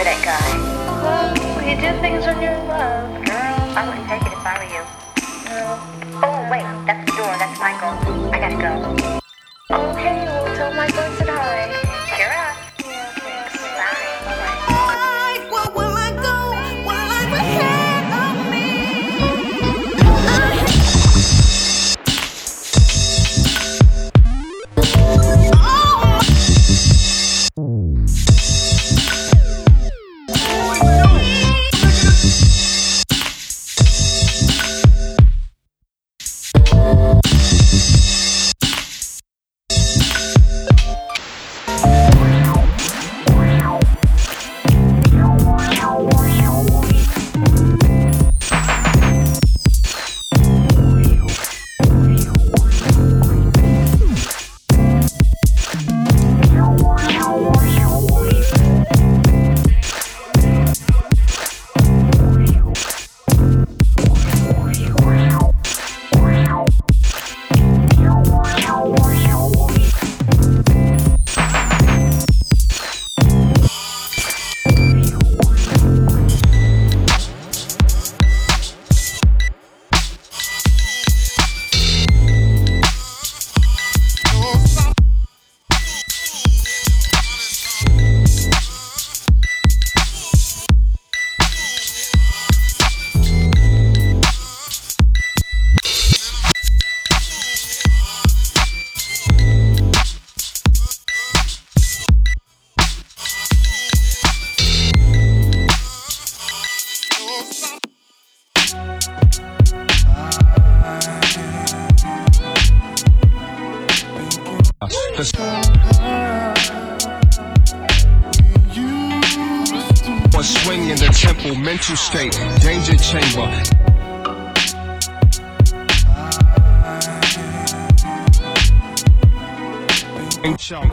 for that guy. Well, you do things when you're love. Girl, I wouldn't take it if I were you. No. Oh, wait. That's swing in the temple, mental state, danger chamber. Chunk.